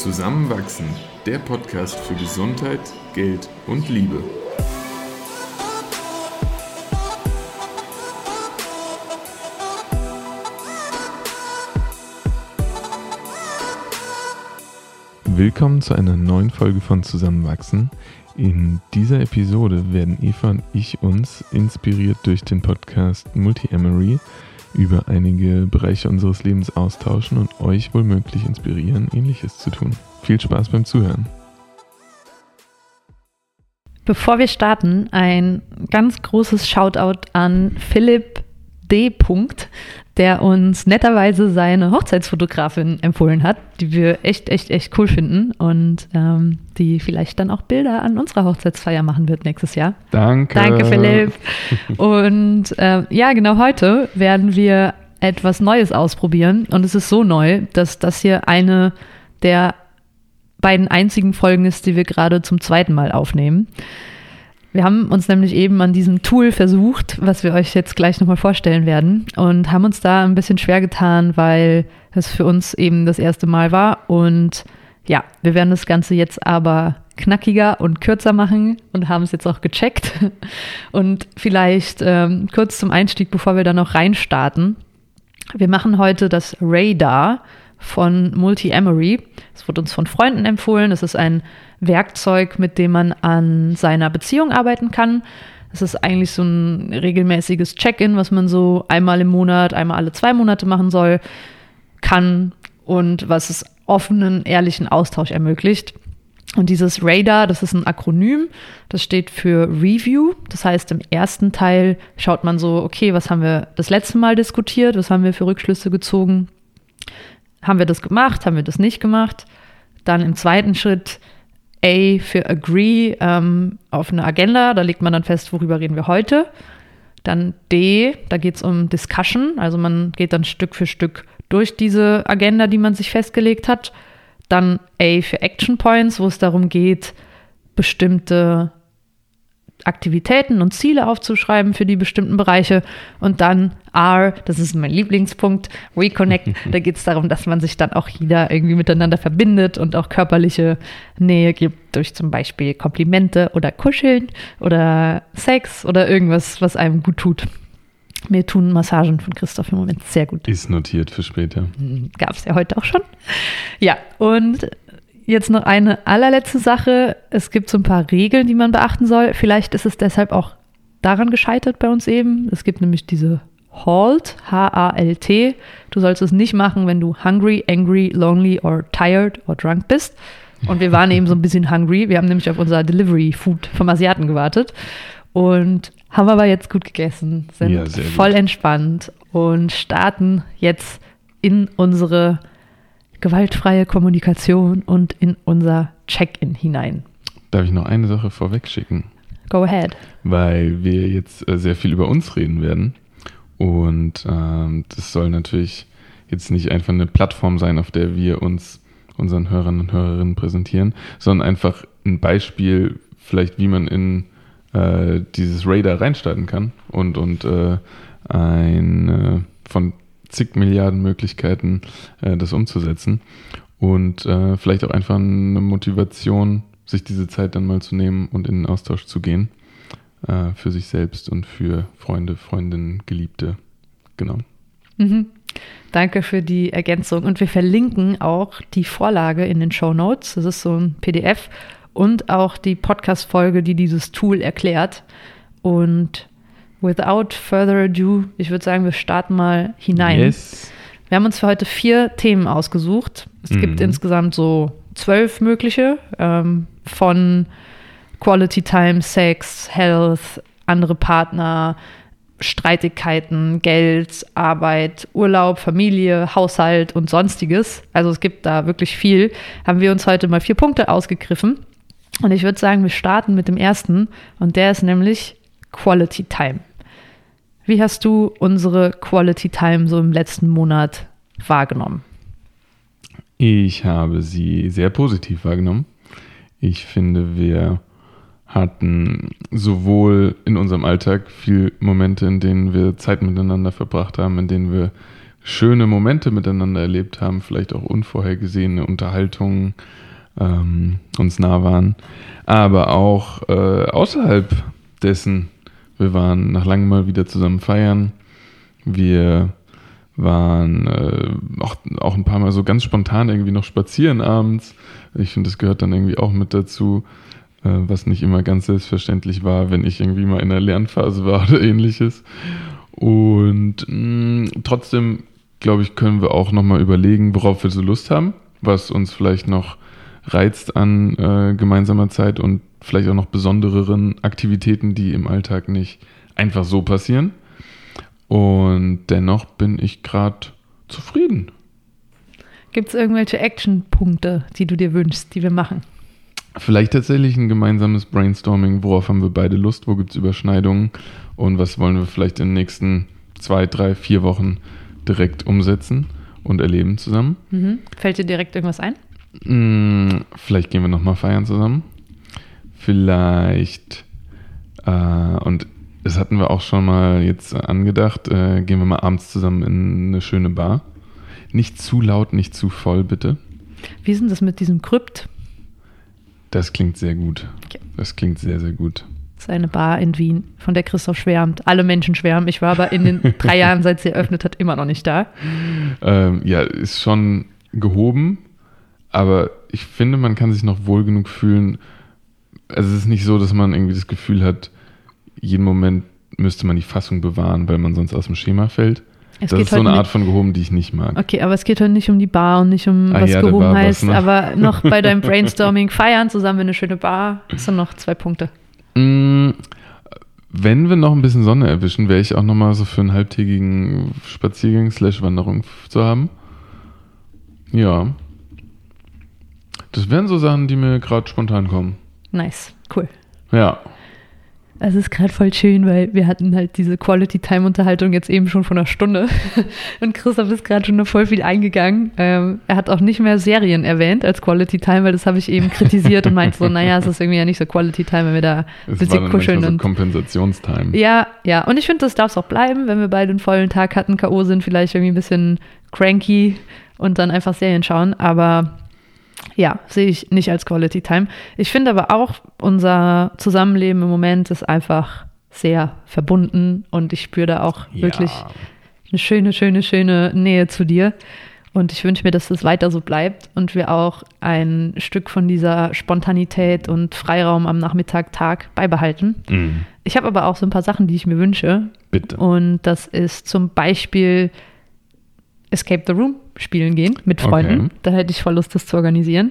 Zusammenwachsen, der Podcast für Gesundheit, Geld und Liebe. Willkommen zu einer neuen Folge von Zusammenwachsen. In dieser Episode werden Eva und ich uns, inspiriert durch den Podcast Multi-Emery, über einige Bereiche unseres Lebens austauschen und euch womöglich inspirieren, ähnliches zu tun. Viel Spaß beim Zuhören. Bevor wir starten, ein ganz großes Shoutout an Philipp D. der uns netterweise seine Hochzeitsfotografin empfohlen hat, die wir echt, echt, echt cool finden und ähm, die vielleicht dann auch Bilder an unserer Hochzeitsfeier machen wird nächstes Jahr. Danke. Danke, Philipp. und äh, ja, genau heute werden wir etwas Neues ausprobieren und es ist so neu, dass das hier eine der beiden einzigen Folgen ist, die wir gerade zum zweiten Mal aufnehmen. Wir haben uns nämlich eben an diesem Tool versucht, was wir euch jetzt gleich nochmal vorstellen werden und haben uns da ein bisschen schwer getan, weil es für uns eben das erste Mal war. Und ja, wir werden das Ganze jetzt aber knackiger und kürzer machen und haben es jetzt auch gecheckt. Und vielleicht ähm, kurz zum Einstieg, bevor wir da noch reinstarten. Wir machen heute das Radar von Multi-Emery. Es wurde uns von Freunden empfohlen. Es ist ein Werkzeug, mit dem man an seiner Beziehung arbeiten kann. Es ist eigentlich so ein regelmäßiges Check-in, was man so einmal im Monat, einmal alle zwei Monate machen soll, kann und was es offenen, ehrlichen Austausch ermöglicht. Und dieses Radar, das ist ein Akronym, das steht für Review. Das heißt, im ersten Teil schaut man so, okay, was haben wir das letzte Mal diskutiert, was haben wir für Rückschlüsse gezogen, haben wir das gemacht, haben wir das nicht gemacht. Dann im zweiten Schritt A für Agree ähm, auf eine Agenda, da legt man dann fest, worüber reden wir heute. Dann D, da geht es um Discussion, also man geht dann Stück für Stück durch diese Agenda, die man sich festgelegt hat. Dann A für Action Points, wo es darum geht, bestimmte Aktivitäten und Ziele aufzuschreiben für die bestimmten Bereiche. Und dann R, das ist mein Lieblingspunkt, Reconnect. da geht es darum, dass man sich dann auch jeder irgendwie miteinander verbindet und auch körperliche Nähe gibt durch zum Beispiel Komplimente oder Kuscheln oder Sex oder irgendwas, was einem gut tut. Mir tun Massagen von Christoph im Moment sehr gut. Ist notiert für später. Gab es ja heute auch schon. Ja, und Jetzt noch eine allerletzte Sache. Es gibt so ein paar Regeln, die man beachten soll. Vielleicht ist es deshalb auch daran gescheitert bei uns eben. Es gibt nämlich diese HALT, H-A-L-T. Du sollst es nicht machen, wenn du hungry, angry, lonely or tired or drunk bist. Und wir waren eben so ein bisschen hungry. Wir haben nämlich auf unser Delivery Food vom Asiaten gewartet und haben aber jetzt gut gegessen, sind ja, voll gut. entspannt und starten jetzt in unsere gewaltfreie Kommunikation und in unser Check-in hinein. Darf ich noch eine Sache vorweg schicken? Go ahead. Weil wir jetzt äh, sehr viel über uns reden werden. Und ähm, das soll natürlich jetzt nicht einfach eine Plattform sein, auf der wir uns unseren Hörern und Hörerinnen präsentieren, sondern einfach ein Beispiel, vielleicht wie man in äh, dieses Radar reinstarten kann und, und äh, ein äh, von zig Milliarden Möglichkeiten, äh, das umzusetzen. Und äh, vielleicht auch einfach eine Motivation, sich diese Zeit dann mal zu nehmen und in den Austausch zu gehen. Äh, für sich selbst und für Freunde, Freundinnen, Geliebte. Genau. Mhm. Danke für die Ergänzung. Und wir verlinken auch die Vorlage in den Show Notes. Das ist so ein PDF und auch die Podcast-Folge, die dieses Tool erklärt. Und without further ado, ich würde sagen, wir starten mal hinein. Yes. Wir haben uns für heute vier Themen ausgesucht. Es mhm. gibt insgesamt so zwölf mögliche, ähm, von Quality Time, Sex, Health, andere Partner, Streitigkeiten, Geld, Arbeit, Urlaub, Familie, Haushalt und sonstiges. Also es gibt da wirklich viel. Haben wir uns heute mal vier Punkte ausgegriffen. Und ich würde sagen, wir starten mit dem ersten. Und der ist nämlich Quality Time. Wie hast du unsere Quality Time so im letzten Monat wahrgenommen? Ich habe sie sehr positiv wahrgenommen. Ich finde, wir hatten sowohl in unserem Alltag viel Momente, in denen wir Zeit miteinander verbracht haben, in denen wir schöne Momente miteinander erlebt haben, vielleicht auch unvorhergesehene Unterhaltungen ähm, uns nah waren, aber auch äh, außerhalb dessen. Wir waren nach langem mal wieder zusammen feiern. Wir waren äh, auch, auch ein paar Mal so ganz spontan irgendwie noch spazieren abends. Ich finde, das gehört dann irgendwie auch mit dazu, äh, was nicht immer ganz selbstverständlich war, wenn ich irgendwie mal in der Lernphase war oder ähnliches. Und mh, mm, trotzdem, glaube ich, können wir auch nochmal überlegen, worauf wir so Lust haben, was uns vielleicht noch reizt an äh, gemeinsamer Zeit und vielleicht auch noch besondereren Aktivitäten, die im Alltag nicht einfach so passieren. Und dennoch bin ich gerade zufrieden. Gibt es irgendwelche Actionpunkte, die du dir wünschst, die wir machen? Vielleicht tatsächlich ein gemeinsames Brainstorming. Worauf haben wir beide Lust? Wo gibt es Überschneidungen? Und was wollen wir vielleicht in den nächsten zwei, drei, vier Wochen direkt umsetzen und erleben zusammen? Mhm. Fällt dir direkt irgendwas ein? Hm, vielleicht gehen wir nochmal feiern zusammen. Vielleicht, äh, und das hatten wir auch schon mal jetzt angedacht, äh, gehen wir mal abends zusammen in eine schöne Bar. Nicht zu laut, nicht zu voll, bitte. Wie ist denn das mit diesem Krypt? Das klingt sehr gut. Okay. Das klingt sehr, sehr gut. Das ist eine Bar in Wien, von der Christoph schwärmt. Alle Menschen schwärmen. Ich war aber in den drei Jahren, seit sie eröffnet hat, immer noch nicht da. Ähm, ja, ist schon gehoben, aber ich finde, man kann sich noch wohl genug fühlen. Also es ist nicht so, dass man irgendwie das Gefühl hat, jeden Moment müsste man die Fassung bewahren, weil man sonst aus dem Schema fällt. Es das ist so eine Art von gehoben, die ich nicht mag. Okay, aber es geht heute nicht um die Bar und nicht um ah, was ja, gehoben heißt, noch. aber noch bei deinem Brainstorming feiern zusammen in eine schöne Bar. Das sind noch zwei Punkte. Mm, wenn wir noch ein bisschen Sonne erwischen, wäre ich auch nochmal so für einen halbtägigen Spaziergang slash Wanderung zu haben. Ja. Das wären so Sachen, die mir gerade spontan kommen. Nice, cool. Ja. Es ist gerade voll schön, weil wir hatten halt diese Quality-Time-Unterhaltung jetzt eben schon vor einer Stunde. Und Christoph ist gerade schon noch voll viel eingegangen. Ähm, er hat auch nicht mehr Serien erwähnt als Quality-Time, weil das habe ich eben kritisiert und meinte so, naja, es ist irgendwie ja nicht so Quality-Time, wenn wir da ein bisschen kuscheln. So Kompensationstime. Ja, ja. Und ich finde, das darf es auch bleiben, wenn wir beide einen vollen Tag hatten, K.O. sind, vielleicht irgendwie ein bisschen cranky und dann einfach Serien schauen. Aber ja, sehe ich nicht als Quality Time. Ich finde aber auch, unser Zusammenleben im Moment ist einfach sehr verbunden und ich spüre da auch ja. wirklich eine schöne, schöne, schöne Nähe zu dir. Und ich wünsche mir, dass das weiter so bleibt und wir auch ein Stück von dieser Spontanität und Freiraum am Nachmittag, Tag beibehalten. Mhm. Ich habe aber auch so ein paar Sachen, die ich mir wünsche. Bitte. Und das ist zum Beispiel Escape the Room spielen gehen mit Freunden. Okay. Da hätte ich voll Lust, das zu organisieren.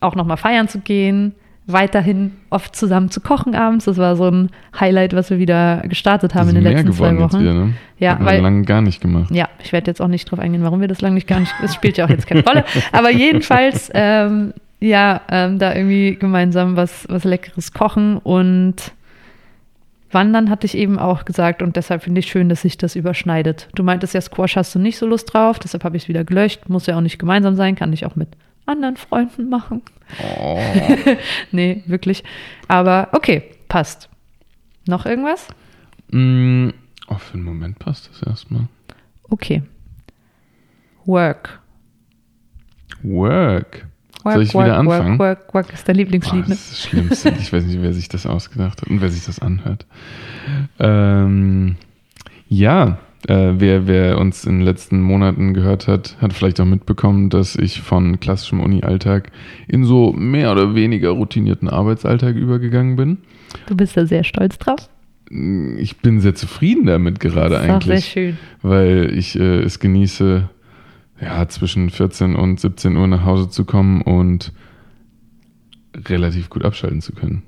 Auch nochmal feiern zu gehen, weiterhin oft zusammen zu kochen abends. Das war so ein Highlight, was wir wieder gestartet haben in den letzten zwei Wochen. Hier, ne? Ja, weil lange gar nicht gemacht. Ja, ich werde jetzt auch nicht drauf eingehen, warum wir das lange nicht gar nicht. Es spielt ja auch jetzt keine Rolle. Aber jedenfalls, ähm, ja, ähm, da irgendwie gemeinsam was, was Leckeres kochen und Wandern hatte ich eben auch gesagt und deshalb finde ich schön, dass sich das überschneidet. Du meintest ja, Squash hast du nicht so Lust drauf, deshalb habe ich es wieder gelöscht. Muss ja auch nicht gemeinsam sein, kann ich auch mit anderen Freunden machen. Oh. nee, wirklich. Aber okay, passt. Noch irgendwas? Mm, oh, für einen Moment passt das erstmal. Okay. Work. Work. Work, Soll ich work, wieder anfangen? Work, work, work ist dein Lieblingslied, oh, das ist das Schlimmste. Ich weiß nicht, wer sich das ausgedacht hat und wer sich das anhört. Ähm, ja, äh, wer, wer uns in den letzten Monaten gehört hat, hat vielleicht auch mitbekommen, dass ich von klassischem Uni-Alltag in so mehr oder weniger routinierten Arbeitsalltag übergegangen bin. Du bist da sehr stolz drauf? Ich bin sehr zufrieden damit gerade das ist eigentlich. Sehr schön. Weil ich äh, es genieße, ja, zwischen 14 und 17 Uhr nach Hause zu kommen und relativ gut abschalten zu können.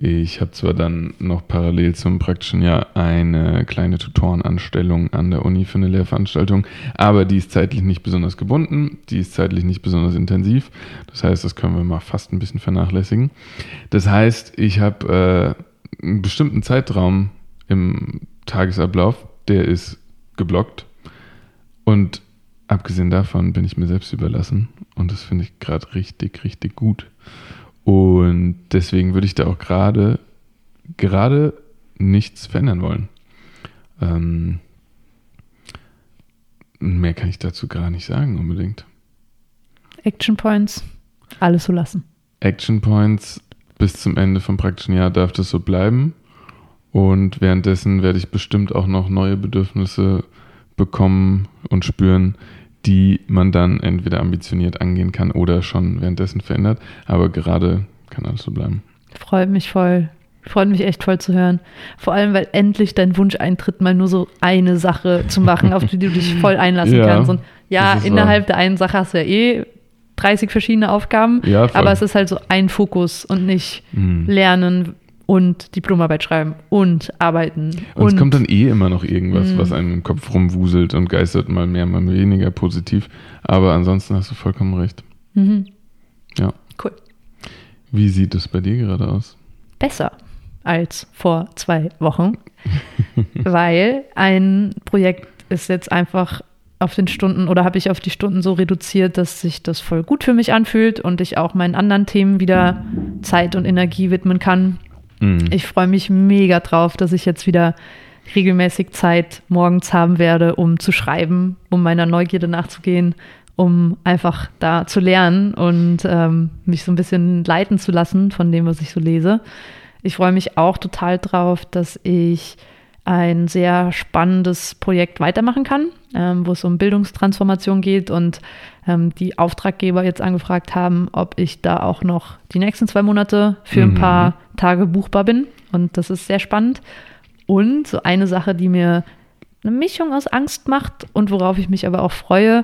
Ich habe zwar dann noch parallel zum praktischen Jahr eine kleine Tutorenanstellung an der Uni für eine Lehrveranstaltung, aber die ist zeitlich nicht besonders gebunden, die ist zeitlich nicht besonders intensiv. Das heißt, das können wir mal fast ein bisschen vernachlässigen. Das heißt, ich habe äh, einen bestimmten Zeitraum im Tagesablauf, der ist geblockt und abgesehen davon bin ich mir selbst überlassen und das finde ich gerade richtig, richtig gut. Und deswegen würde ich da auch gerade, gerade nichts verändern wollen. Ähm, Mehr kann ich dazu gar nicht sagen unbedingt. Action Points, alles so lassen. Action Points bis zum Ende vom praktischen Jahr darf das so bleiben. Und währenddessen werde ich bestimmt auch noch neue Bedürfnisse bekommen und spüren, die man dann entweder ambitioniert angehen kann oder schon währenddessen verändert. Aber gerade kann alles so bleiben. Freut mich voll. Freut mich echt voll zu hören. Vor allem, weil endlich dein Wunsch eintritt, mal nur so eine Sache zu machen, auf die du dich voll einlassen Ja, kannst. Und ja, innerhalb wahr. der einen Sache hast du ja eh 30 verschiedene Aufgaben, Ja, aber es ist halt so ein Fokus und nicht Mhm. lernen und Diplomarbeit schreiben und arbeiten. Und, es kommt dann eh immer noch irgendwas, was einem im Kopf rumwuselt und geistert mal mehr, mal weniger positiv. Aber ansonsten hast du vollkommen recht. Mhm. Ja. Cool. Wie sieht es bei dir gerade aus? Besser als vor zwei Wochen, weil ein Projekt ist jetzt einfach auf den Stunden oder habe ich auf die Stunden so reduziert, dass sich das voll gut für mich anfühlt und ich auch meinen anderen Themen wieder Zeit und Energie widmen kann. Mhm. Ich freue mich mega drauf, dass ich jetzt wieder regelmäßig Zeit morgens haben werde, um zu schreiben, um meiner Neugierde nachzugehen, um einfach da zu lernen und ähm, mich so ein bisschen leiten zu lassen von dem, was ich so lese. Ich freue mich auch total drauf, dass ich ein sehr spannendes Projekt weitermachen kann, ähm, wo es um Bildungstransformation geht und ähm, die Auftraggeber jetzt angefragt haben, ob ich da auch noch die nächsten zwei Monate für ein Mhm. paar Tage buchbar bin. Und das ist sehr spannend. Und so eine Sache, die mir eine Mischung aus Angst macht und worauf ich mich aber auch freue,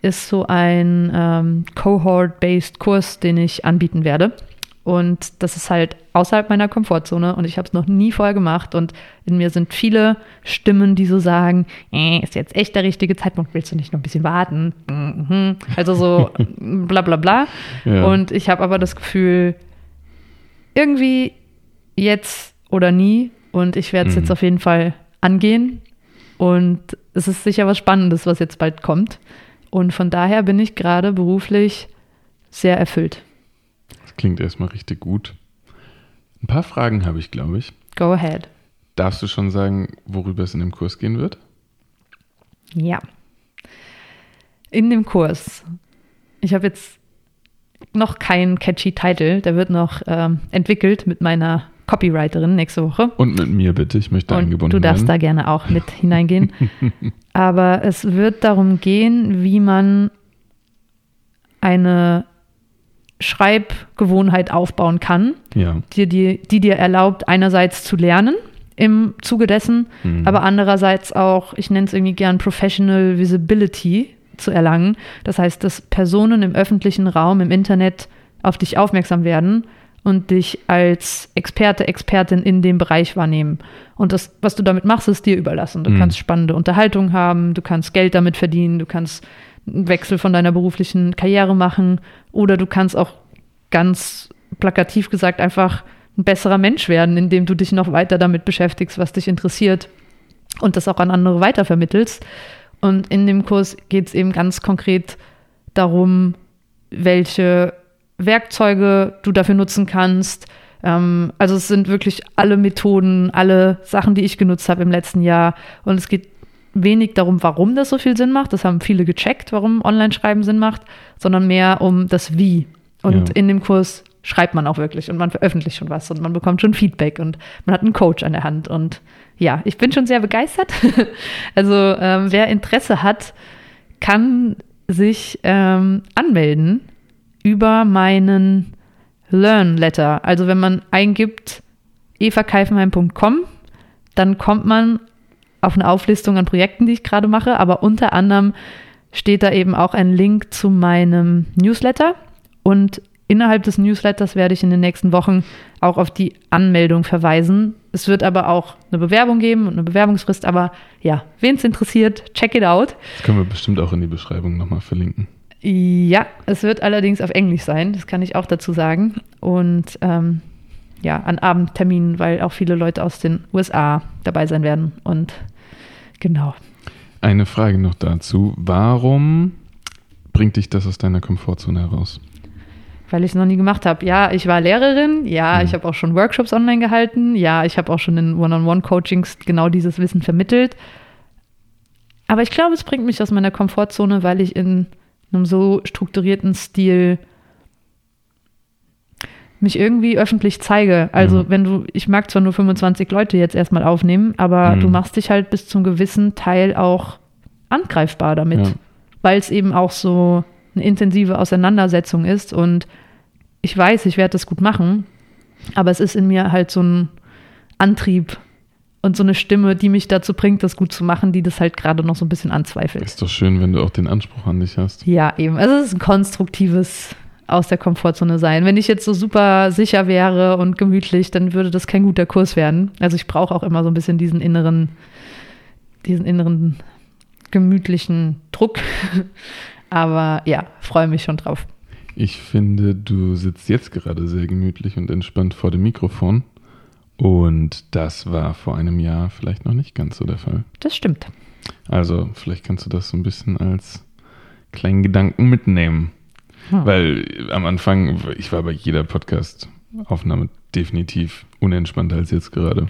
ist so ein ähm, Cohort-based Kurs, den ich anbieten werde. Und das ist halt außerhalb meiner Komfortzone und ich habe es noch nie vorher gemacht. Und in mir sind viele Stimmen, die so sagen, äh, ist jetzt echt der richtige Zeitpunkt, willst du nicht noch ein bisschen warten? Mhm. Also so bla bla bla. Ja. Und ich habe aber das Gefühl, irgendwie jetzt oder nie. Und ich werde es Mhm. jetzt auf jeden Fall angehen. Und es ist sicher was Spannendes, was jetzt bald kommt. Und von daher bin ich gerade beruflich sehr erfüllt. Klingt erstmal richtig gut. Ein paar Fragen habe ich, glaube ich. Go ahead. Darfst du schon sagen, worüber es in dem Kurs gehen wird? Ja. In dem Kurs. Ich habe jetzt noch keinen catchy Title. Der wird noch ähm, entwickelt mit meiner Copywriterin nächste Woche. Und mit mir bitte, ich möchte Und eingebunden du darfst da werden. gerne auch mit hineingehen. Aber es wird darum gehen, wie man eine Schreibgewohnheit aufbauen kann, Ja. die, die, die dir erlaubt, einerseits zu lernen im Zuge dessen, Mhm. aber andererseits auch, ich nenne es irgendwie gern Professional Visibility zu erlangen. Das heißt, dass Personen im öffentlichen Raum, im Internet auf dich aufmerksam werden und dich als Experte, Expertin in dem Bereich wahrnehmen. Und das, was du damit machst, ist dir überlassen. Du Mhm. kannst spannende Unterhaltung haben, du kannst Geld damit verdienen, du kannst einen Wechsel von deiner beruflichen Karriere machen oder du kannst auch ganz plakativ gesagt einfach ein besserer Mensch werden, indem du dich noch weiter damit beschäftigst, was dich interessiert und das auch an andere weitervermittelst. Und in dem Kurs geht es eben ganz konkret darum, welche Werkzeuge du dafür nutzen kannst. Ähm, also es sind wirklich alle Methoden, alle Sachen, die ich genutzt habe im letzten Jahr. Und es geht wenig darum, warum das so viel Sinn macht. Das haben viele gecheckt, warum Online-Schreiben Sinn macht, sondern mehr um das Wie. Und Ja. in dem Kurs schreibt man auch wirklich und man veröffentlicht schon was und man bekommt schon Feedback und man hat einen Coach an der Hand. Und ja, ich bin schon sehr begeistert. also ähm, wer Interesse hat, kann sich ähm, anmelden über meinen Learn Letter. Also wenn man eingibt evakaifenheim.com, dann kommt man auf eine Auflistung an Projekten, die ich gerade mache, aber unter anderem steht da eben auch ein Link zu meinem Newsletter und innerhalb des Newsletters werde ich in den nächsten Wochen auch auf die Anmeldung verweisen. Es wird aber auch eine Bewerbung geben und eine Bewerbungsfrist, aber ja, wen es interessiert, check it out. Das können wir bestimmt auch in die Beschreibung nochmal verlinken. Ja, es wird allerdings auf Englisch sein, das kann ich auch dazu sagen. Und ähm, ja, an Abendterminen, weil auch viele Leute aus den USA dabei sein werden. Und genau. Eine Frage noch dazu. Warum bringt dich das aus deiner Komfortzone heraus? Weil ich es noch nie gemacht habe. Ja, ich war Lehrerin, ja, Mhm. ich habe auch schon Workshops online gehalten, ja, ich habe auch schon in One-on-One-Coachings genau dieses Wissen vermittelt. Aber ich glaube, es bringt mich aus meiner Komfortzone, weil ich in einem so strukturierten Stil mich irgendwie öffentlich zeige. Also Mhm. wenn du, ich mag zwar nur 25 Leute jetzt erstmal aufnehmen, aber Mhm. du machst dich halt bis zum gewissen Teil auch angreifbar damit, Ja. weil es eben auch so eine intensive Auseinandersetzung ist und ich weiß, ich werde das gut machen, aber es ist in mir halt so ein Antrieb und so eine Stimme, die mich dazu bringt, das gut zu machen, die das halt gerade noch so ein bisschen anzweifelt. Ist doch schön, wenn du auch den Anspruch an dich hast. Ja, eben. Also es ist ein konstruktives aus der Komfortzone sein. Wenn ich jetzt so super sicher wäre und gemütlich, dann würde das kein guter Kurs werden. Also ich brauche auch immer so ein bisschen diesen inneren, diesen inneren gemütlichen Druck. Aber ja, freue mich schon drauf. Ich finde, du sitzt jetzt gerade sehr gemütlich und entspannt vor dem Mikrofon. Und das war vor einem Jahr vielleicht noch nicht ganz so der Fall. Das stimmt. Also, vielleicht kannst du das so ein bisschen als kleinen Gedanken mitnehmen. Hm. Weil am Anfang, ich war bei jeder Podcast-Aufnahme definitiv unentspannter als jetzt gerade.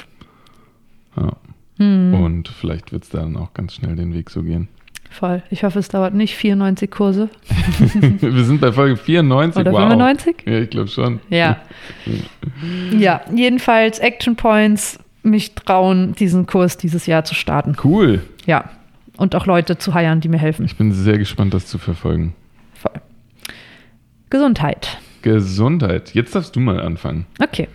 Ja. Hm, Und vielleicht wird es dann auch ganz schnell den Weg so gehen. voll. Ich hoffe, es dauert nicht 94 Kurse Wir sind bei Folge 94. oder wow. 95. Ja, ich glaube schon. Ja. Ja, jedenfalls Action Points, mich trauen, diesen Kurs dieses Jahr zu starten. Cool. Ja. Und auch Leute zu heiern, die mir helfen. Ich bin sehr gespannt, das zu verfolgen. Gesundheit. Gesundheit. Jetzt darfst du mal anfangen. Okay.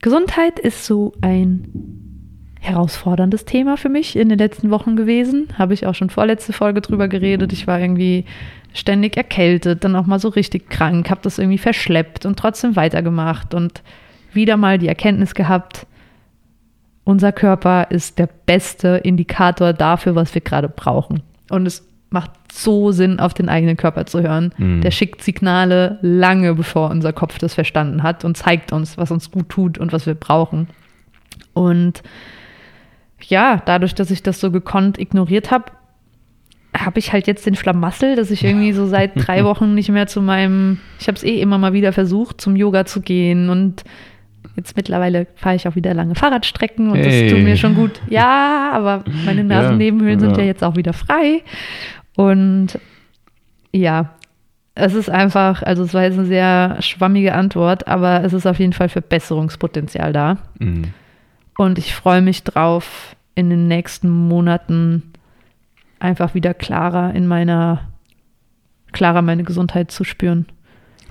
Gesundheit ist so ein herausforderndes Thema für mich in den letzten Wochen gewesen. Habe ich auch schon vorletzte Folge drüber geredet. Ich war irgendwie ständig erkältet, dann auch mal so richtig krank, habe das irgendwie verschleppt und trotzdem weitergemacht und wieder mal die Erkenntnis gehabt, unser Körper ist der beste Indikator dafür, was wir gerade brauchen. Und es macht so Sinn, auf den eigenen Körper zu hören. Mhm. Der schickt Signale lange bevor unser Kopf das verstanden hat und zeigt uns, was uns gut tut und was wir brauchen. Und ja, dadurch, dass ich das so gekonnt ignoriert habe, habe ich halt jetzt den Schlamassel, dass ich irgendwie so seit drei Wochen nicht mehr zu meinem, ich habe es eh immer mal wieder versucht, zum Yoga zu gehen und jetzt mittlerweile fahre ich auch wieder lange Fahrradstrecken und Hey. das tut mir schon gut. Ja, aber meine Nasennebenhöhlen sind ja. ja jetzt auch wieder frei und ja, es ist einfach, also es war jetzt eine sehr schwammige Antwort, aber es ist auf jeden Fall Verbesserungspotenzial da. Mhm. Und ich freue mich drauf, in den nächsten Monaten einfach wieder klarer in meiner, klarer meine Gesundheit zu spüren.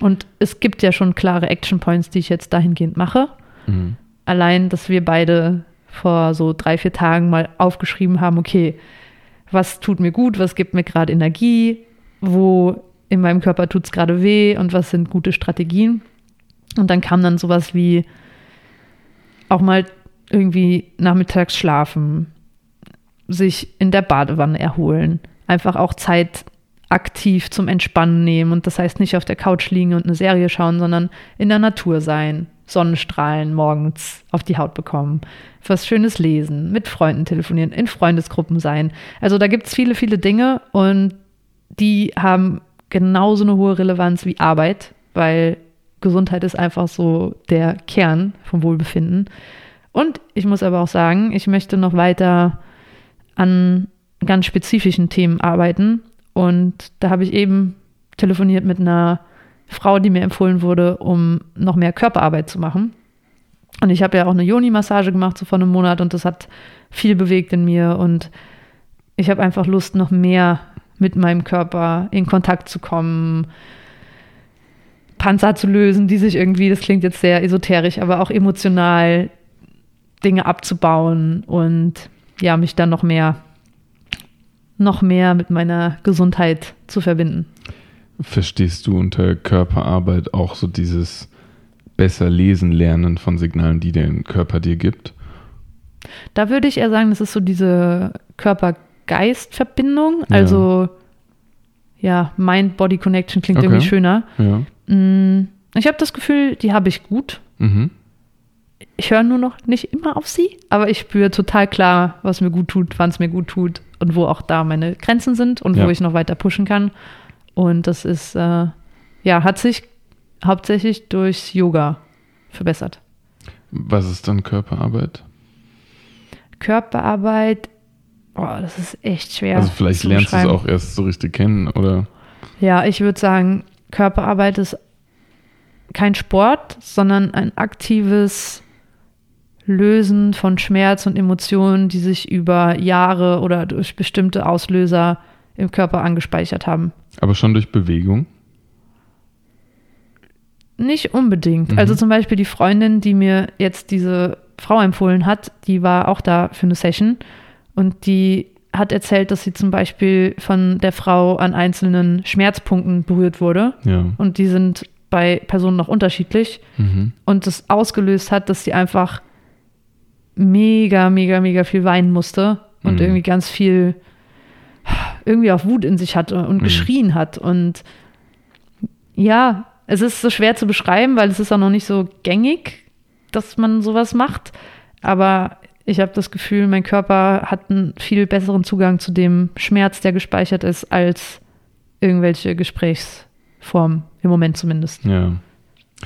Und es gibt ja schon klare Action Points, die ich jetzt dahingehend mache. Mhm. Allein, dass wir beide vor so drei, vier Tagen mal aufgeschrieben haben, okay, was tut mir gut, was gibt mir gerade Energie, wo in meinem Körper tut es gerade weh und was sind gute Strategien. Und dann kam dann sowas wie auch mal irgendwie nachmittags schlafen, sich in der Badewanne erholen, einfach auch Zeit aktiv zum Entspannen nehmen. Und das heißt nicht auf der Couch liegen und eine Serie schauen, sondern in der Natur sein, Sonnenstrahlen morgens auf die Haut bekommen, was Schönes lesen, mit Freunden telefonieren, in Freundesgruppen sein. Also da gibt es viele, viele Dinge und die haben genauso eine hohe Relevanz wie Arbeit, weil Gesundheit ist einfach so der Kern vom Wohlbefinden. Und ich muss aber auch sagen, ich möchte noch weiter an ganz spezifischen Themen arbeiten. Und da habe ich eben telefoniert mit einer Frau, die mir empfohlen wurde, um noch mehr Körperarbeit zu machen. Und ich habe ja auch eine Yoni-Massage gemacht, so vor einem Monat, und das hat viel bewegt in mir. Und ich habe einfach Lust, noch mehr mit meinem Körper in Kontakt zu kommen, Panzer zu lösen, die sich irgendwie, das klingt jetzt sehr esoterisch, aber auch emotional Dinge abzubauen und ja, mich dann noch mehr, noch mehr mit meiner Gesundheit zu verbinden. Verstehst du unter Körperarbeit auch so dieses besser lesen lernen von Signalen, die der Körper dir gibt? Da würde ich eher sagen, das ist so diese Körper-Geist-Verbindung. Ja. Also ja, Mind-Body-Connection klingt Okay. irgendwie schöner. Ja. Mm, Ich habe das Gefühl, die habe ich gut. Mhm. Ich höre nur noch nicht immer auf sie, aber ich spüre total klar, was mir gut tut, wann es mir gut tut und wo auch da meine Grenzen sind und Ja. wo ich noch weiter pushen kann. Und das ist, äh, ja, hat sich hauptsächlich durchs Yoga verbessert. Was ist dann Körperarbeit? Körperarbeit Oh, das ist echt schwer. Also vielleicht lernst du es auch erst so richtig kennen, oder? Ja, ich würde sagen, Körperarbeit ist kein Sport, sondern ein aktives Lösen von Schmerz und Emotionen, die sich über Jahre oder durch bestimmte Auslöser im Körper angespeichert haben. Aber schon durch Bewegung. Nicht unbedingt. Mhm. Also zum Beispiel die Freundin, die mir jetzt diese Frau empfohlen hat, die war auch da für eine Session und die hat erzählt, dass sie zum Beispiel von der Frau an einzelnen Schmerzpunkten berührt wurde Ja. und die sind bei Personen noch unterschiedlich Mhm. und das ausgelöst hat, dass sie einfach mega, mega, mega viel weinen musste und Mhm. irgendwie ganz viel irgendwie auch Wut in sich hatte und Mhm. geschrien hat. Und ja, es ist so schwer zu beschreiben, weil es ist auch noch nicht so gängig, dass man sowas macht. Aber ich habe das Gefühl, mein Körper hat einen viel besseren Zugang zu dem Schmerz, der gespeichert ist, als irgendwelche Gesprächsformen, im Moment zumindest. Ja.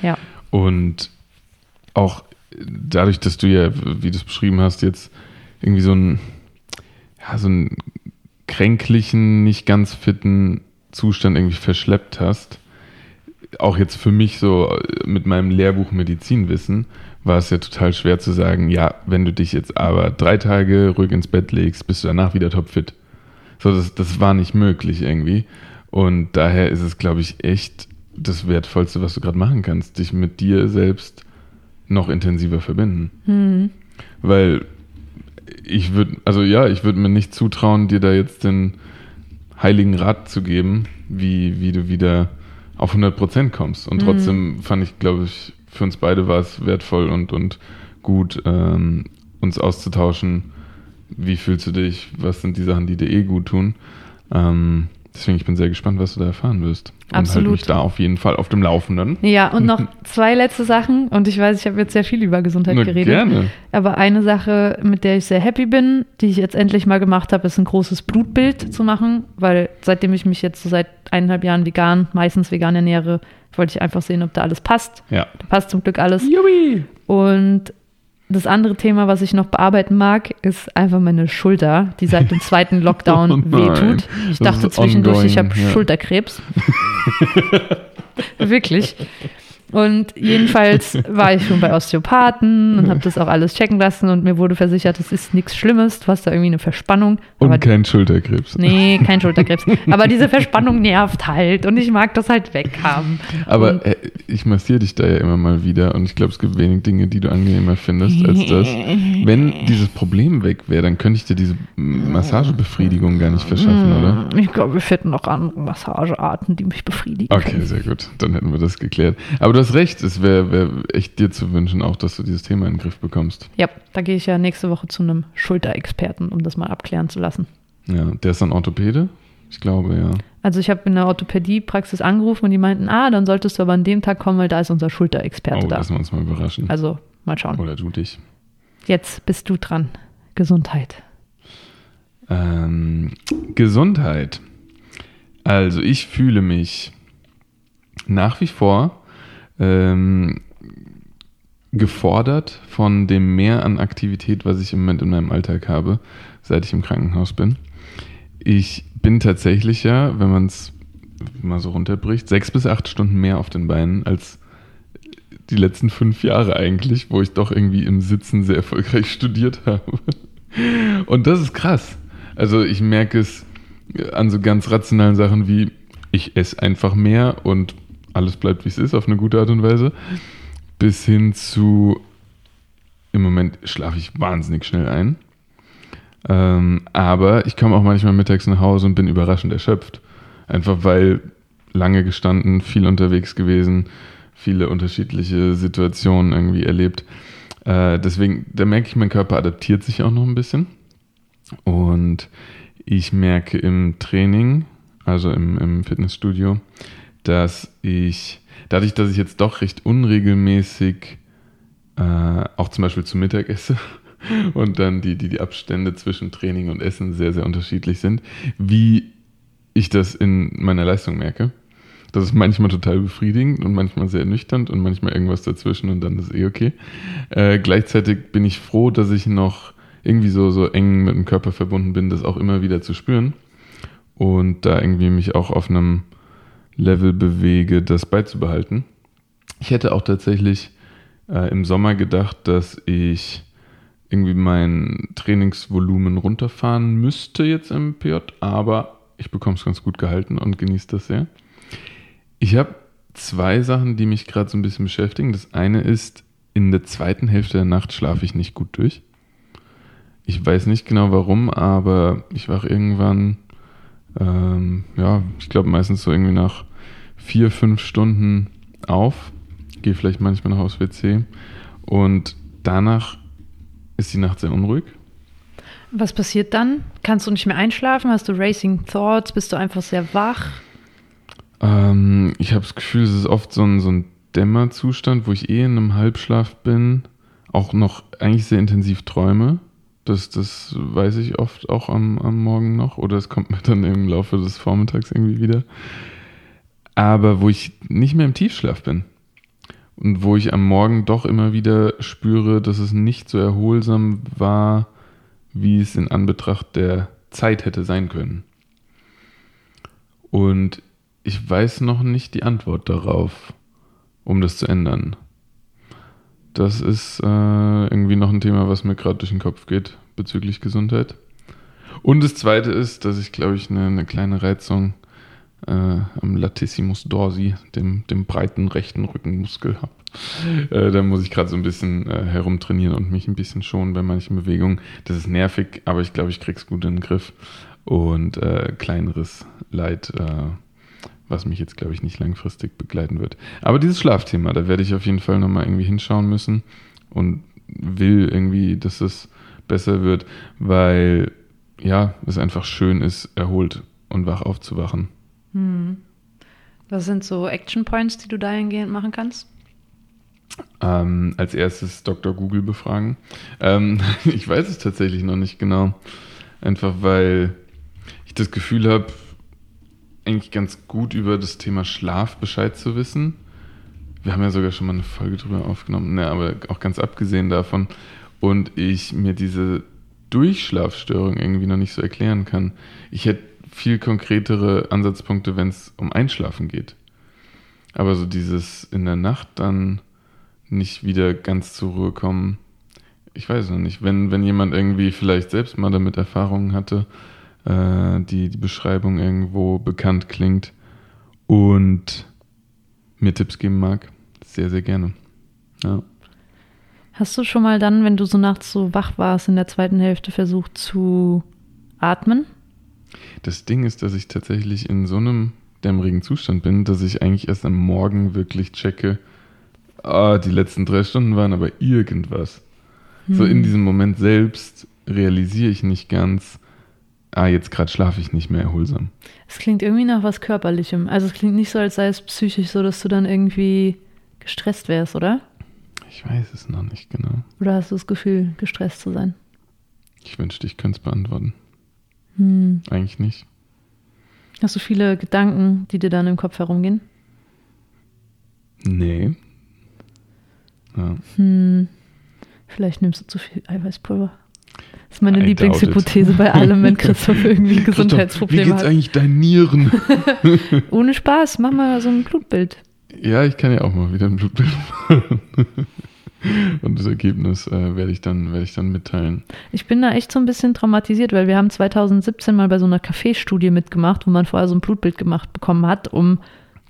Ja. Und auch dadurch, dass du ja, wie du es beschrieben hast, jetzt irgendwie so einen, ja, so einen kränklichen, nicht ganz fitten Zustand irgendwie verschleppt hast, auch jetzt für mich so mit meinem Lehrbuch Medizinwissen, war es ja total schwer zu sagen, ja, wenn du dich jetzt aber drei Tage ruhig ins Bett legst, bist du danach wieder topfit. So, das, das war nicht möglich irgendwie. Und daher ist es, glaube ich, echt das Wertvollste, was du gerade machen kannst, dich mit dir selbst noch intensiver verbinden. Hm. Weil ich würde, also ja, ich würde mir nicht zutrauen, dir da jetzt den heiligen Rat zu geben, wie, wie du wieder auf 100% kommst. Und Mhm. trotzdem fand ich, glaube ich, für uns beide war es wertvoll und, und gut, ähm, uns auszutauschen. Wie fühlst du dich? Was sind die Sachen, die dir eh gut tun? Ähm, deswegen, ich bin sehr gespannt, was du da erfahren wirst. Und Absolut. halt mich da auf jeden Fall auf dem Laufenden. Ja, und noch zwei letzte Sachen. Und ich weiß, ich habe jetzt sehr viel über Gesundheit Na, geredet. gerne. Aber eine Sache, mit der ich sehr happy bin, die ich jetzt endlich mal gemacht habe, ist ein großes Blutbild zu machen. Weil seitdem ich mich jetzt so seit eineinhalb Jahren vegan, meistens vegan ernähre, wollte ich einfach sehen, ob da alles passt. Ja. Da passt zum Glück alles. Jubi! Und das andere Thema, was ich noch bearbeiten mag, ist einfach meine Schulter, die seit dem zweiten Lockdown Oh wehtut. Ich dachte zwischendurch, ich habe ongoing, ja. Schulterkrebs. Wirklich. Und jedenfalls war ich schon bei Osteopathen und habe das auch alles checken lassen und mir wurde versichert, es ist nichts Schlimmes, du hast da irgendwie eine Verspannung. Und Aber kein Schulterkrebs. nee, kein Schulterkrebs. Aber diese Verspannung nervt halt und ich mag das halt weghaben. Aber Und- äh, ich massiere dich da ja immer mal wieder und ich glaube, es gibt wenig Dinge, die du angenehmer findest als das. Wenn dieses Problem weg wäre, dann könnte ich dir diese Massagebefriedigung gar nicht verschaffen, oder? Ich glaube, wir finden noch andere Massagearten, die mich befriedigen. Okay, können. sehr gut. Dann hätten wir das geklärt. Aber du hast recht, es wäre wär echt dir zu wünschen, auch, dass du dieses Thema in den Griff bekommst. Ja, da gehe ich ja nächste Woche zu einem Schulterexperten, um das mal abklären zu lassen. Ja, der ist dann Orthopäde? Ich glaube, ja. Also ich habe in der Orthopädie-Praxis angerufen und die meinten, ah, dann solltest du aber an dem Tag kommen, weil da ist unser Schulterexperte Oh, da. lassen wir uns mal überraschen. Also mal schauen. Oder du dich. Jetzt bist du dran. Gesundheit. Ähm, Gesundheit. Also ich fühle mich nach wie vor ähm, gefordert von dem Mehr an Aktivität, was ich im Moment in meinem Alltag habe, seit ich im Krankenhaus bin. Ich bin tatsächlich ja, wenn man es mal so runterbricht, sechs bis acht Stunden mehr auf den Beinen als die letzten fünf Jahre eigentlich, wo ich doch irgendwie im Sitzen sehr erfolgreich studiert habe. Und das ist krass. Also ich merke es an so ganz rationalen Sachen wie, ich esse einfach mehr und alles bleibt wie es ist, auf eine gute Art und Weise, bis hin zu, im Moment schlafe ich wahnsinnig schnell ein. Ähm, aber ich komme auch manchmal mittags nach Hause und bin überraschend erschöpft. Einfach weil lange gestanden, viel unterwegs gewesen, viele unterschiedliche Situationen irgendwie erlebt. Äh, deswegen, da merke ich, mein Körper adaptiert sich auch noch ein bisschen. Und ich merke im Training, also im, im Fitnessstudio, dass ich, dadurch, dass ich jetzt doch recht unregelmäßig äh, auch zum Beispiel zu Mittag esse und dann die, die, die Abstände zwischen Training und Essen sehr, sehr unterschiedlich sind, wie ich das in meiner Leistung merke. Das ist manchmal total befriedigend und manchmal sehr ernüchternd und manchmal irgendwas dazwischen und dann ist eh okay. Äh, gleichzeitig bin ich froh, dass ich noch irgendwie so, so eng mit dem Körper verbunden bin, das auch immer wieder zu spüren und da irgendwie mich auch auf einem Level bewege, das beizubehalten. Ich hätte auch tatsächlich äh, im Sommer gedacht, dass ich irgendwie mein Trainingsvolumen runterfahren müsste jetzt im PJ, aber ich bekomme es ganz gut gehalten und genieße das sehr. Ich habe zwei Sachen, die mich gerade so ein bisschen beschäftigen. Das eine ist, in der zweiten Hälfte der Nacht schlafe ich nicht gut durch. Ich weiß nicht genau warum, aber ich wache irgendwann, ähm, ja, ich glaube meistens so irgendwie nach vier, fünf Stunden auf, gehe vielleicht manchmal noch aufs WC und danach ist die Nacht sehr unruhig. Was passiert dann? Kannst du nicht mehr einschlafen? Hast du Racing Thoughts? Bist du einfach sehr wach? Ähm, ich habe das Gefühl, es ist oft so ein, so ein Dämmerzustand, wo ich eh in einem Halbschlaf bin, auch noch eigentlich sehr intensiv träume. Das, das weiß ich oft auch am, am Morgen noch oder es kommt mir dann im Laufe des Vormittags irgendwie wieder. Aber wo ich nicht mehr im Tiefschlaf bin und wo ich am Morgen doch immer wieder spüre, dass es nicht so erholsam war, wie es in Anbetracht der Zeit hätte sein können. Und ich weiß noch nicht die Antwort darauf, um das zu ändern. Das ist äh, irgendwie noch ein Thema, was mir gerade durch den Kopf geht bezüglich Gesundheit. Und das Zweite ist, dass ich, glaube ich, eine, eine kleine Reizung äh, am Latissimus dorsi, dem, dem breiten rechten Rückenmuskel habe. Äh, da muss ich gerade so ein bisschen äh, herumtrainieren und mich ein bisschen schonen bei manchen Bewegungen. Das ist nervig, aber ich glaube, ich krieg's gut in den Griff. Und äh, kleineres Leid, äh, was mich jetzt, glaube ich, nicht langfristig begleiten wird. Aber dieses Schlafthema, da werde ich auf jeden Fall nochmal irgendwie hinschauen müssen und will irgendwie, dass es besser wird, weil ja, es einfach schön ist, erholt und wach aufzuwachen. Hm. Was sind so Action Points, die du dahingehend machen kannst? Ähm, als erstes Dr. Google befragen. Ähm, ich weiß es tatsächlich noch nicht genau. Einfach weil ich das Gefühl habe, eigentlich ganz gut über das Thema Schlaf Bescheid zu wissen. Wir haben ja sogar schon mal eine Folge drüber aufgenommen, ne, aber auch ganz abgesehen davon. Und ich mir diese Durchschlafstörung irgendwie noch nicht so erklären kann. Ich hätte viel konkretere Ansatzpunkte, wenn es um Einschlafen geht. Aber so dieses in der Nacht dann nicht wieder ganz zur Ruhe kommen, ich weiß noch nicht. Wenn, wenn jemand irgendwie vielleicht selbst mal damit Erfahrungen hatte, äh, die die Beschreibung irgendwo bekannt klingt und mir Tipps geben mag, sehr, sehr gerne. Ja. Hast du schon mal dann, wenn du so nachts so wach warst, in der zweiten Hälfte versucht zu atmen? Das Ding ist, dass ich tatsächlich in so einem dämmerigen Zustand bin, dass ich eigentlich erst am Morgen wirklich checke, ah, die letzten drei Stunden waren aber irgendwas. Hm. So in diesem Moment selbst realisiere ich nicht ganz, ah, jetzt gerade schlafe ich nicht mehr erholsam. Es klingt irgendwie nach was Körperlichem. Also es klingt nicht so, als sei es psychisch so, dass du dann irgendwie gestresst wärst, oder? Ich weiß es noch nicht genau. Oder hast du das Gefühl, gestresst zu sein? Ich wünschte, ich könnte es beantworten. Hm. Eigentlich nicht. Hast du viele Gedanken, die dir dann im Kopf herumgehen? Nee. Ja. Hm. Vielleicht nimmst du zu viel Eiweißpulver. Das ist meine I Lieblingshypothese bei allem, wenn Christoph irgendwie ein Gesundheitsproblem hat. Wie geht's eigentlich deinen Nieren? Ohne Spaß, mach mal so ein Blutbild. Ja, ich kann ja auch mal wieder ein Blutbild machen. Und das Ergebnis äh, werde ich, dann, werd ich dann mitteilen. Ich bin da echt so ein bisschen traumatisiert, weil wir haben 2017 mal bei so einer Kaffeestudie mitgemacht, wo man vorher so ein Blutbild gemacht bekommen hat, um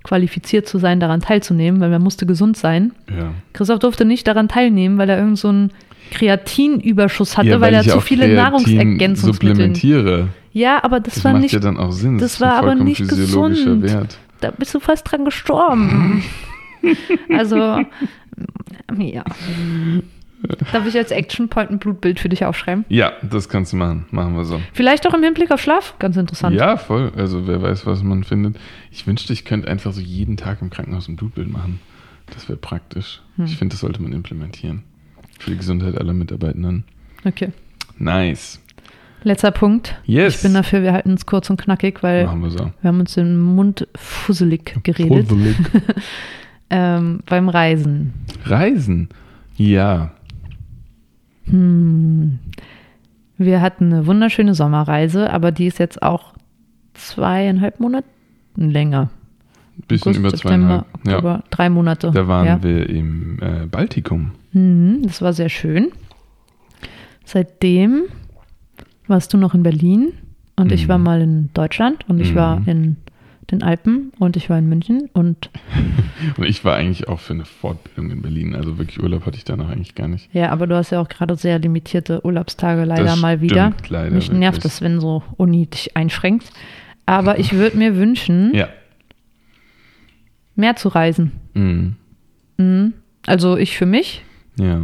qualifiziert zu sein, daran teilzunehmen, weil man musste gesund sein. Ja. Christoph durfte nicht daran teilnehmen, weil er irgend so einen Kreatinüberschuss hatte, ja, weil, weil er zu viele Kreatin Nahrungsergänzungsmittel supplementiere. Ja, aber das, das war macht nicht. ja dann auch Sinn. Das, das war aber nicht gesund. Wert. Da bist du fast dran gestorben. also, ja. Darf ich als Action Point ein Blutbild für dich aufschreiben? Ja, das kannst du machen. Machen wir so. Vielleicht auch im Hinblick auf Schlaf. Ganz interessant. Ja, voll. Also, wer weiß, was man findet. Ich wünschte, ich könnte einfach so jeden Tag im Krankenhaus ein Blutbild machen. Das wäre praktisch. Hm. Ich finde, das sollte man implementieren. Für die Gesundheit aller Mitarbeitenden. Okay. Nice. Letzter Punkt. Yes. Ich bin dafür, wir halten es kurz und knackig, weil wir, so. wir haben uns den Mund fusselig geredet. Fusselig. ähm, beim Reisen. Reisen? Ja. Hm. Wir hatten eine wunderschöne Sommerreise, aber die ist jetzt auch zweieinhalb Monate länger. Bisschen August, über September, zweieinhalb. Ja. Oktober, drei Monate. Da waren ja. wir im äh, Baltikum. Mhm, das war sehr schön. Seitdem warst du noch in Berlin und ich Mhm. war mal in Deutschland und ich Mhm. war in den Alpen und ich war in München und Und ich war eigentlich auch für eine Fortbildung in Berlin. Also wirklich Urlaub hatte ich danach eigentlich gar nicht. ja, aber du hast ja auch gerade sehr limitierte Urlaubstage leider Das mal wieder. stimmt leider Mich nervt wirklich. das, wenn so Uni dich einschränkt. Aber ich würde mir wünschen, Ja. mehr zu reisen. Mhm. Mhm. Also ich für mich Ja.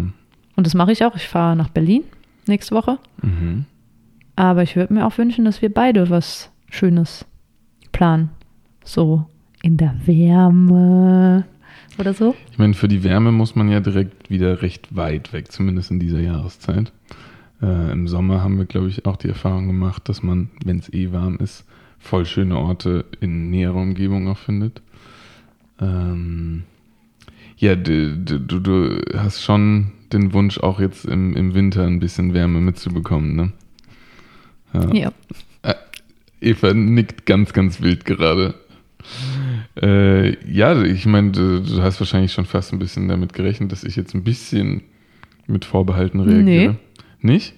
und das mache ich auch. Ich fahre nach Berlin nächste Woche. Mhm. Aber ich würde mir auch wünschen, dass wir beide was Schönes planen. So in der Wärme oder so. Ich meine, für die Wärme muss man ja direkt wieder recht weit weg, zumindest in dieser Jahreszeit. Äh, Im Sommer haben wir, glaube ich, auch die Erfahrung gemacht, dass man, wenn es eh warm ist, voll schöne Orte in näherer Umgebung auch findet. Ähm, ja, du, du, du- hast schon den Wunsch, auch jetzt im, im Winter ein bisschen Wärme mitzubekommen, ne? Ja. Ja. Eva nickt ganz, ganz wild gerade. Äh, ja, ich meine, du, du hast wahrscheinlich schon fast ein bisschen damit gerechnet, dass ich jetzt ein bisschen mit Vorbehalten reagiere. Nicht?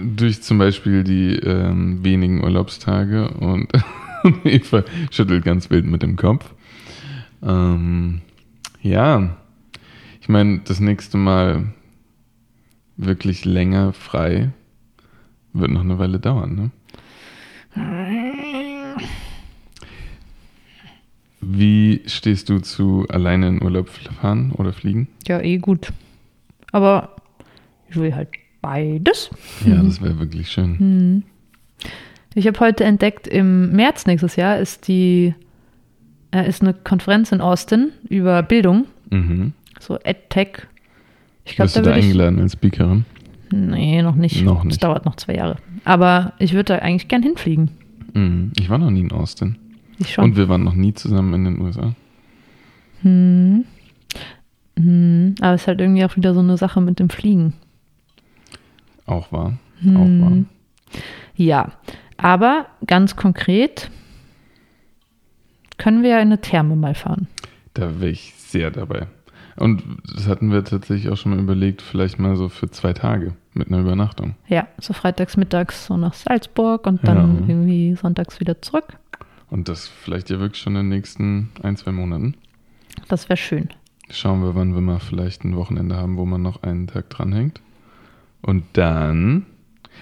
Durch zum Beispiel die ähm, wenigen Urlaubstage und Eva schüttelt ganz wild mit dem Kopf. Ähm, ja, ich meine, das nächste Mal wirklich länger frei wird noch eine Weile dauern, ne? Wie stehst du zu alleine in Urlaub fahren oder fliegen? Ja, eh gut. Aber ich will halt beides. Ja, das wäre wirklich schön. Hm. Ich habe heute entdeckt, im März nächstes Jahr ist die ist eine Konferenz in Austin über Bildung, Mhm. so EdTech. Ich glaube, Bist du da da würde ich. eingeladen als Speakerin? Nee, noch nicht. Noch nicht. dauert noch zwei Jahre. Aber ich würde da eigentlich gern hinfliegen. Mhm. Ich war noch nie in Austin. Ich schon. Und wir waren noch nie zusammen in den USA. Hm. Hm. Aber es ist halt irgendwie auch wieder so eine Sache mit dem Fliegen. Auch wahr. Hm. Auch wahr. Ja, aber ganz konkret können wir ja in eine Therme mal fahren. Da wäre ich sehr dabei. Und das hatten wir tatsächlich auch schon mal überlegt, vielleicht mal so für zwei Tage mit einer Übernachtung. Ja, so freitags, mittags so nach Salzburg und dann Ja. irgendwie sonntags wieder zurück. Und das vielleicht ja wirklich schon in den nächsten ein, zwei Monaten. Das wäre schön. Schauen wir, wann wir mal vielleicht ein Wochenende haben, wo man noch einen Tag dranhängt. Und dann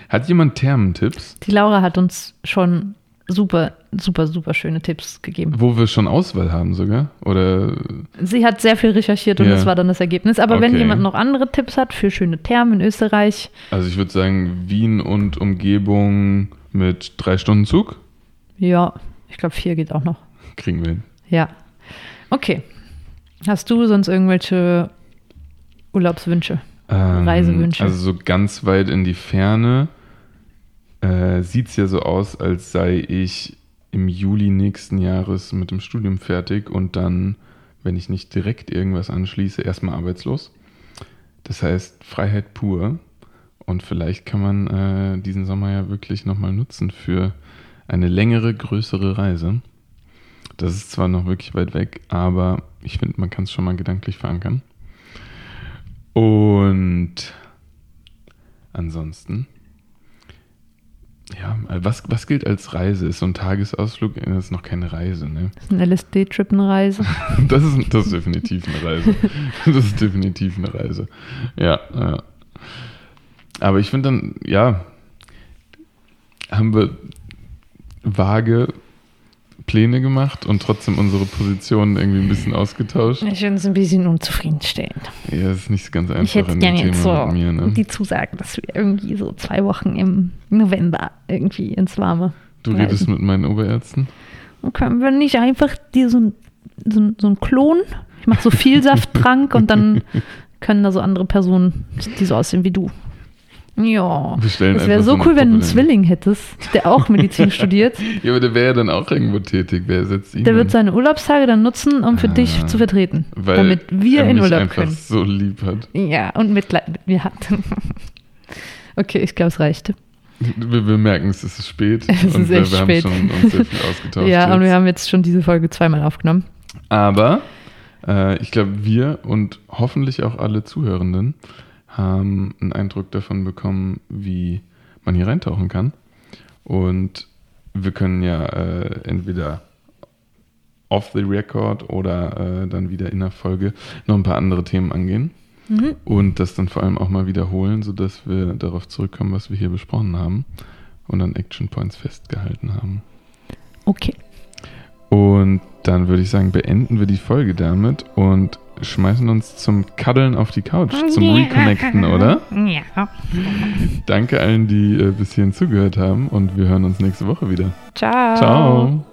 hat jemand Thermentipps, Die Laura hat uns schon super, super, super schöne Tipps gegeben. wo wir schon Auswahl haben sogar? Oder Sie hat sehr viel recherchiert und Ja. das war dann das Ergebnis. Aber wenn Okay. jemand noch andere Tipps hat für schöne Thermen in Österreich, also ich würde sagen Wien und Umgebung mit drei Stunden Zug ja, ich glaube vier geht auch noch. kriegen wir hin. Ja. Okay. Hast du sonst irgendwelche Urlaubswünsche? Ähm, Reisewünsche. Also so ganz weit in die Ferne äh, sieht es ja so aus, als sei ich im Juli nächsten Jahres mit dem Studium fertig und dann, wenn ich nicht direkt irgendwas anschließe, erstmal arbeitslos. Das heißt Freiheit pur. Und vielleicht kann man äh, diesen Sommer ja wirklich nochmal nutzen für eine längere, größere Reise. Das ist zwar noch wirklich weit weg, aber ich finde, man kann es schon mal gedanklich verankern. Und ansonsten, ja, was, was gilt als Reise? Ist so ein Tagesausflug, das ist noch keine Reise, ne? Ist eine LSD-Trip, eine Reise. Das ist, das ist definitiv eine Reise. Das ist definitiv eine Reise. Ja, ja. Aber ich finde dann, ja, haben wir vage Pläne gemacht und trotzdem unsere Positionen irgendwie ein bisschen ausgetauscht. Ich finde es ein bisschen unzufriedenstellend. Ja, das ist nicht ganz einfach ich hätte gerne jetzt so mir, ne? die Zusage, dass wir irgendwie so zwei Wochen im November irgendwie ins Warme Du redest reisen. mit meinen Oberärzten? Und können wir nicht einfach dir so ein, so so ein Klon, ich mache so viel Safttrank und dann können da so andere Personen, die so aussehen wie du. Ja, Wir das wäre so cool, wenn du einen Zwilling hättest, der auch Medizin studiert. Ja, aber der wäre ja dann auch irgendwo tätig. Wer ersetzt ihn? Der wird seine Urlaubstage dann nutzen, um für Ah, dich zu vertreten, Weil damit wir er in mich Urlaub einfach können. so lieb hat. Ja, und Mitleid mit mir hat. Okay, ich glaube, es reicht. Wir, wir, merken, es ist spät. Es ist und echt wir, spät. haben schon uns sehr viel ausgetauscht. ja, jetzt. und wir haben jetzt schon diese Folge zweimal aufgenommen. Aber äh, ich glaube, wir und hoffentlich auch alle Zuhörenden haben einen Eindruck davon bekommen, wie man hier reintauchen kann. Und wir können ja äh, entweder off the record oder äh, dann wieder in der Folge noch ein paar andere Themen angehen. Mhm. Und das dann vor allem auch mal wiederholen, sodass wir darauf zurückkommen, was wir hier besprochen haben und an Action Points festgehalten haben. Okay. Und dann würde ich sagen, beenden wir die Folge damit und schmeißen uns zum Kaddeln auf die Couch, zum Reconnecten, oder? Ja. Danke allen, die äh, bis hierhin zugehört haben und wir hören uns nächste Woche wieder. Ciao. Ciao.